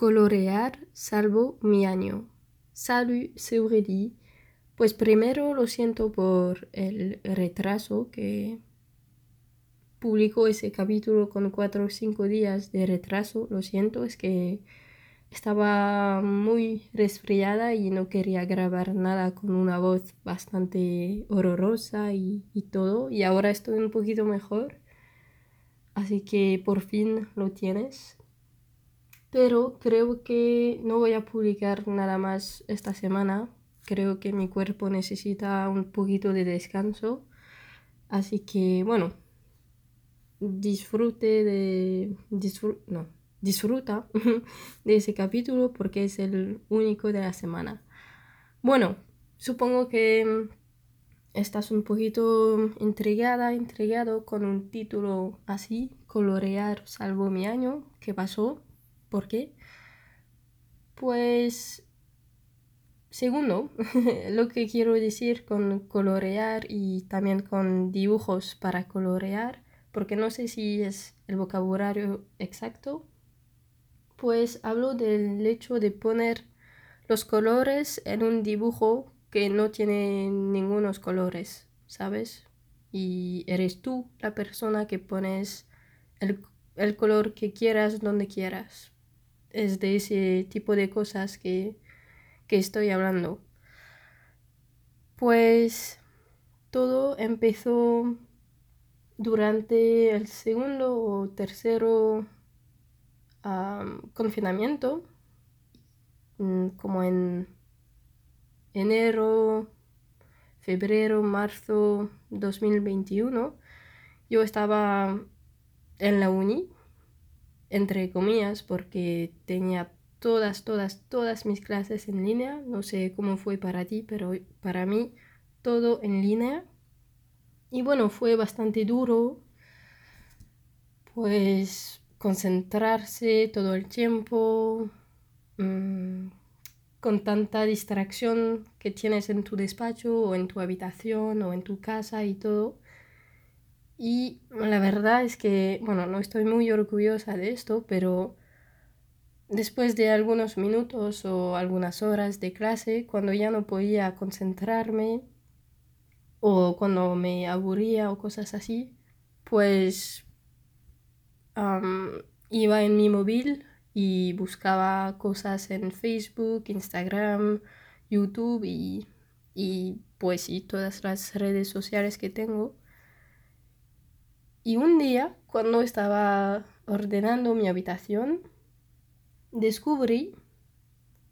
Colorear salvo mi año. Salut, c'est Aurélie. Pues primero lo siento por el retraso que publicó ese capítulo con cuatro o cinco días de retraso. Lo siento, es que estaba muy resfriada y no quería grabar nada con una voz bastante horrorosa y, y todo. Y ahora estoy un poquito mejor. Así que por fin lo tienes. Pero creo que no voy a publicar nada más esta semana. Creo que mi cuerpo necesita un poquito de descanso. Así que bueno, disfrute de... no, disfruta de ese capítulo porque es el único de la semana. Bueno, supongo que estás un poquito intrigada, intrigado con un título así, colorear salvo mi año, ¿qué pasó? ¿Por qué? Pues, segundo, lo que quiero decir con colorear y también con dibujos para colorear, porque no sé si es el vocabulario exacto, pues hablo del hecho de poner los colores en un dibujo que no tiene ningunos colores, ¿sabes? Y eres tú la persona que pones el, el color que quieras donde quieras es de ese tipo de cosas que, estoy hablando. Pues todo empezó durante el segundo o tercero confinamiento, mm, como en enero, febrero, marzo 2021. Yo estaba en la uni entre comillas, porque tenía todas, todas, todas mis clases en línea. No sé cómo fue para ti, pero para mí todo en línea. Y bueno, fue bastante duro, pues concentrarse todo el tiempo, mm, con tanta distracción que tienes en tu despacho o en tu habitación o en tu casa y todo. Y la verdad es que, bueno, no estoy muy orgullosa de esto, pero después de algunos minutos o algunas horas de clase, cuando ya no podía concentrarme o cuando me aburría o cosas así, pues iba en mi móvil y buscaba cosas en Facebook, Instagram, YouTube y, y pues y todas las redes sociales que tengo. Y un día, cuando estaba ordenando mi habitación, descubrí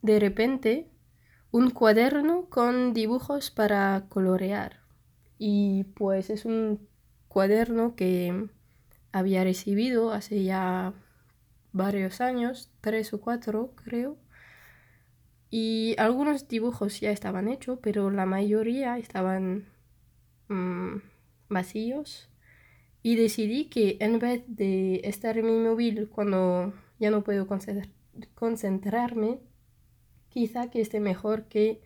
de repente un cuaderno con dibujos para colorear. Y pues es un cuaderno que había recibido hace ya varios años, tres o cuatro creo. Y algunos dibujos ya estaban hechos, pero la mayoría estaban mm, vacíos y decidí que en vez de estar en mi móvil cuando ya no puedo concentrarme, quizá que esté mejor que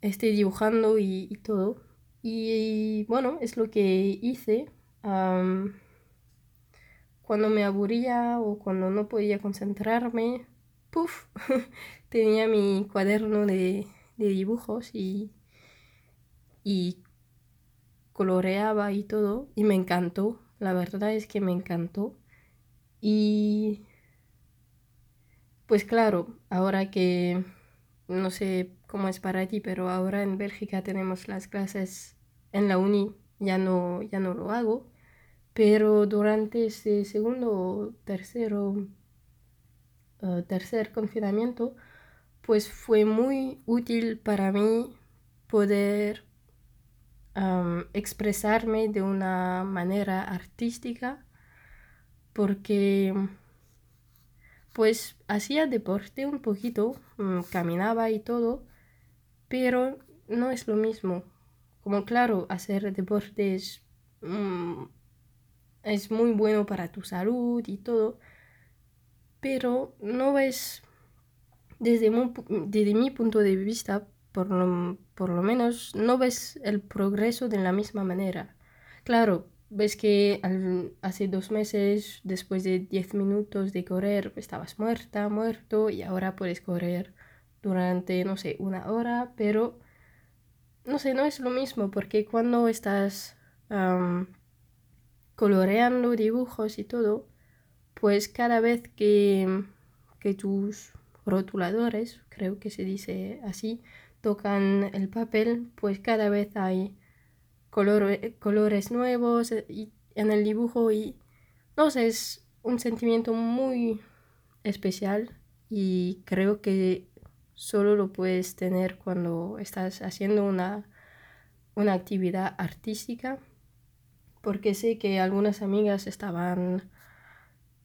esté dibujando y, todo. Y, bueno, es lo que hice. cuando me aburría o cuando no podía concentrarme, puff, tenía mi cuaderno de, dibujos y, y coloreaba y todo y me encantó, la verdad es que me encantó. Y pues claro, ahora que no sé cómo es para ti, pero ahora en Bélgica tenemos las clases en la uni, ya no, ya no lo hago, pero durante ese segundo o tercero, eh, tercer confinamiento, pues fue muy útil para mí poder expresarme de una manera artística porque pues hacía deporte un poquito, mm, caminaba y todo, pero no es lo mismo. Como claro, hacer deporte es, mm, es muy bueno para tu salud y todo, pero no es, desde, desde mi punto de vista, por lo, por lo menos no ves el progreso de la misma manera. Claro, ves que hace dos meses, después de 10 minutos de correr, estabas muerta, muerto, y ahora puedes correr durante, no sé, una hora, pero no sé, no es lo mismo, porque cuando estás coloreando dibujos y todo, pues cada vez que, que tus rotuladores, creo que se dice así, tocan el papel, pues cada vez hay colores nuevos eh, en el dibujo y no sé, es un sentimiento muy especial y creo que solo lo puedes tener cuando estás haciendo una, una actividad artística porque sé que algunas amigas estaban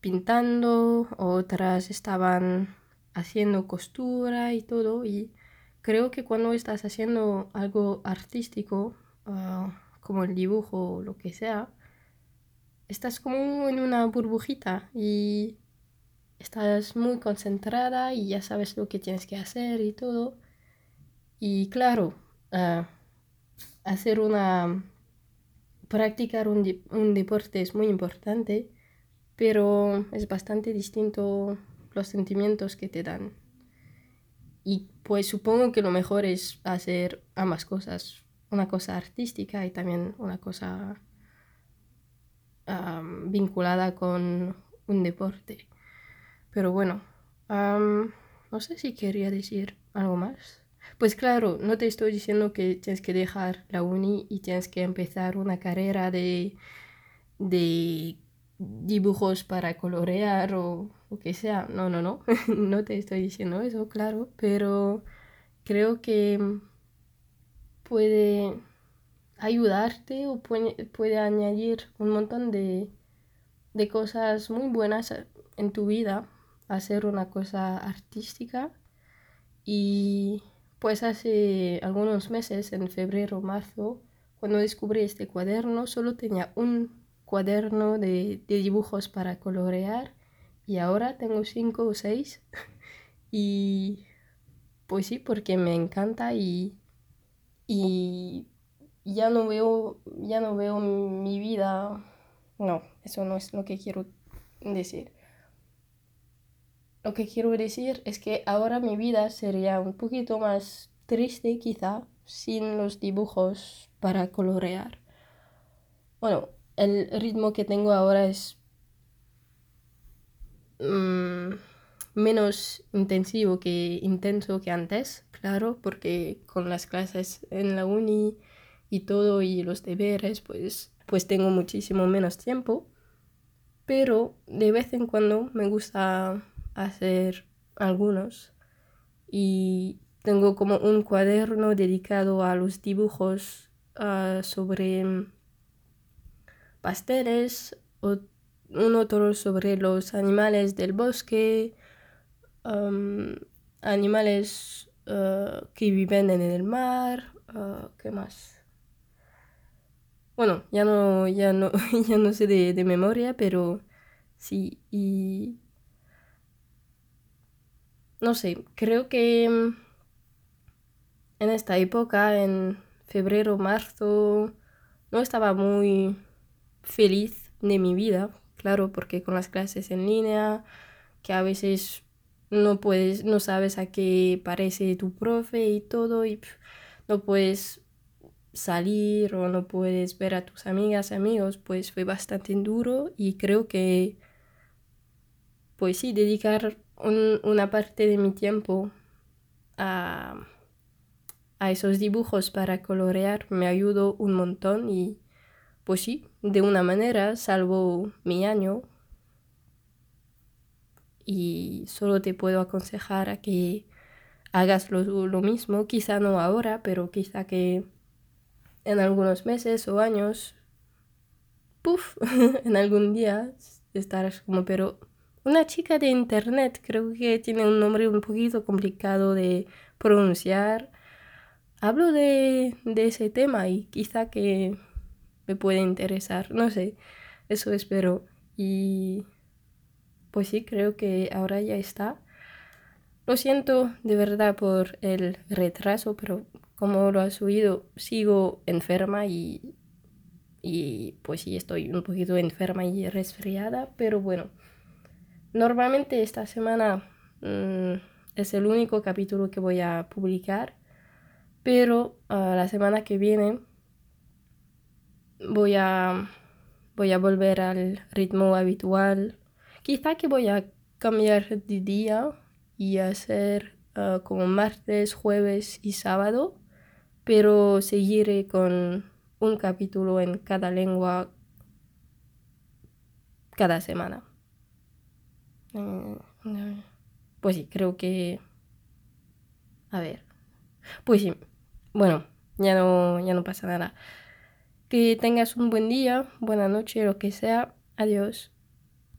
pintando, otras estaban haciendo costura y todo y creo que cuando estás haciendo algo artístico Ah, como el dibujo o lo que sea, estás como en una burbujita y estás muy concentrada y ya sabes lo que tienes que hacer y todo. Y claro, ah, hacer una... practicar un, un deporte es muy importante, pero es bastante distinto los sentimientos que te dan. Y pues supongo que lo mejor es hacer ambas cosas una cosa artística y también una cosa vinculada con un deporte. Pero bueno, no sé si quería decir algo más. Pues claro, no te estoy diciendo que tienes que dejar la uni y tienes que empezar una carrera de, de dibujos para colorear o lo que sea. No, no, no. no te estoy diciendo eso, claro. Pero creo que puede ayudarte o puede, añadir un montón de, cosas muy buenas en tu vida, hacer una cosa artística. Y pues hace algunos meses, en febrero, marzo, cuando descubrí este cuaderno, solo tenía un cuaderno de, de dibujos para colorear y ahora tengo cinco o seis. y pues sí, porque me encanta y y ya no veo, ya no veo mi vida. No, eso no es lo que quiero decir. Lo que quiero decir es que ahora mi vida sería un poquito más triste quizá sin los dibujos para colorear. Bueno, el ritmo que tengo ahora es mm, menos intensivo que intenso que antes, claro, porque con las clases en la uni y todo y los deberes, pues, pues tengo muchísimo menos tiempo. Pero de vez en cuando me gusta hacer algunos y tengo como un cuaderno dedicado a los dibujos ah, sobre pasteles, o un otro sobre los animales del bosque, animales eh, que viven en el mar, uh, ¿qué más? Bueno, ya no, ya no, ya no sé de, de memoria, pero sí, y no sé, creo que mm, en esta época, en febrero, marzo, no estaba muy feliz de mi vida, claro, porque con las clases en línea, que a veces no puedes, no sabes a qué parece tu profe y todo, y no puedes salir o no puedes ver a tus amigas amigos, pues fue bastante duro y creo que, pues sí, dedicar una parte de mi tiempo a, a esos dibujos para colorear me ayudó un montón y pues sí, de una manera salvo mi año y solo te puedo aconsejar a que hagas lo, mismo, quizá no ahora, pero quizá que en algunos meses o años, puff, en algún día estarás como, pero una chica de internet, creo que tiene un nombre un poquito complicado de pronunciar. Hablo de, de ese tema y quizá que me puede interesar, no sé, eso espero. Y pues sí, creo que ahora ya está. Lo siento de verdad por el retraso, pero como lo has oído, sigo enferma y y pues sí, estoy un poquito enferma y resfriada, pero bueno, normalmente esta semana mm, es el único capítulo que voy a publicar, pero ah, la semana que viene voy a, voy a volver al ritmo habitual. Quizá que voy a cambiar de día y hacer ah, como martes, jueves y sábado, pero seguiré con un capítulo en cada lengua cada semana. Mm, pues sí, creo que... A ver. Pues sí. Bueno, ya no, ya no pasa nada. Que tengas un buen día, buena noche, lo que sea. Adiós.